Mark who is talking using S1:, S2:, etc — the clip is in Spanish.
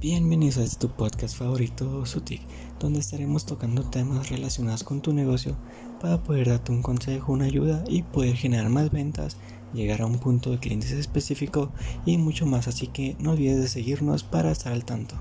S1: Bienvenidos a este tu podcast favorito, Sutik, donde estaremos tocando temas relacionados con tu negocio para poder darte un consejo, una ayuda y poder generar más ventas, llegar a un punto de clientes específico y mucho más. Así que no olvides de seguirnos para estar al tanto.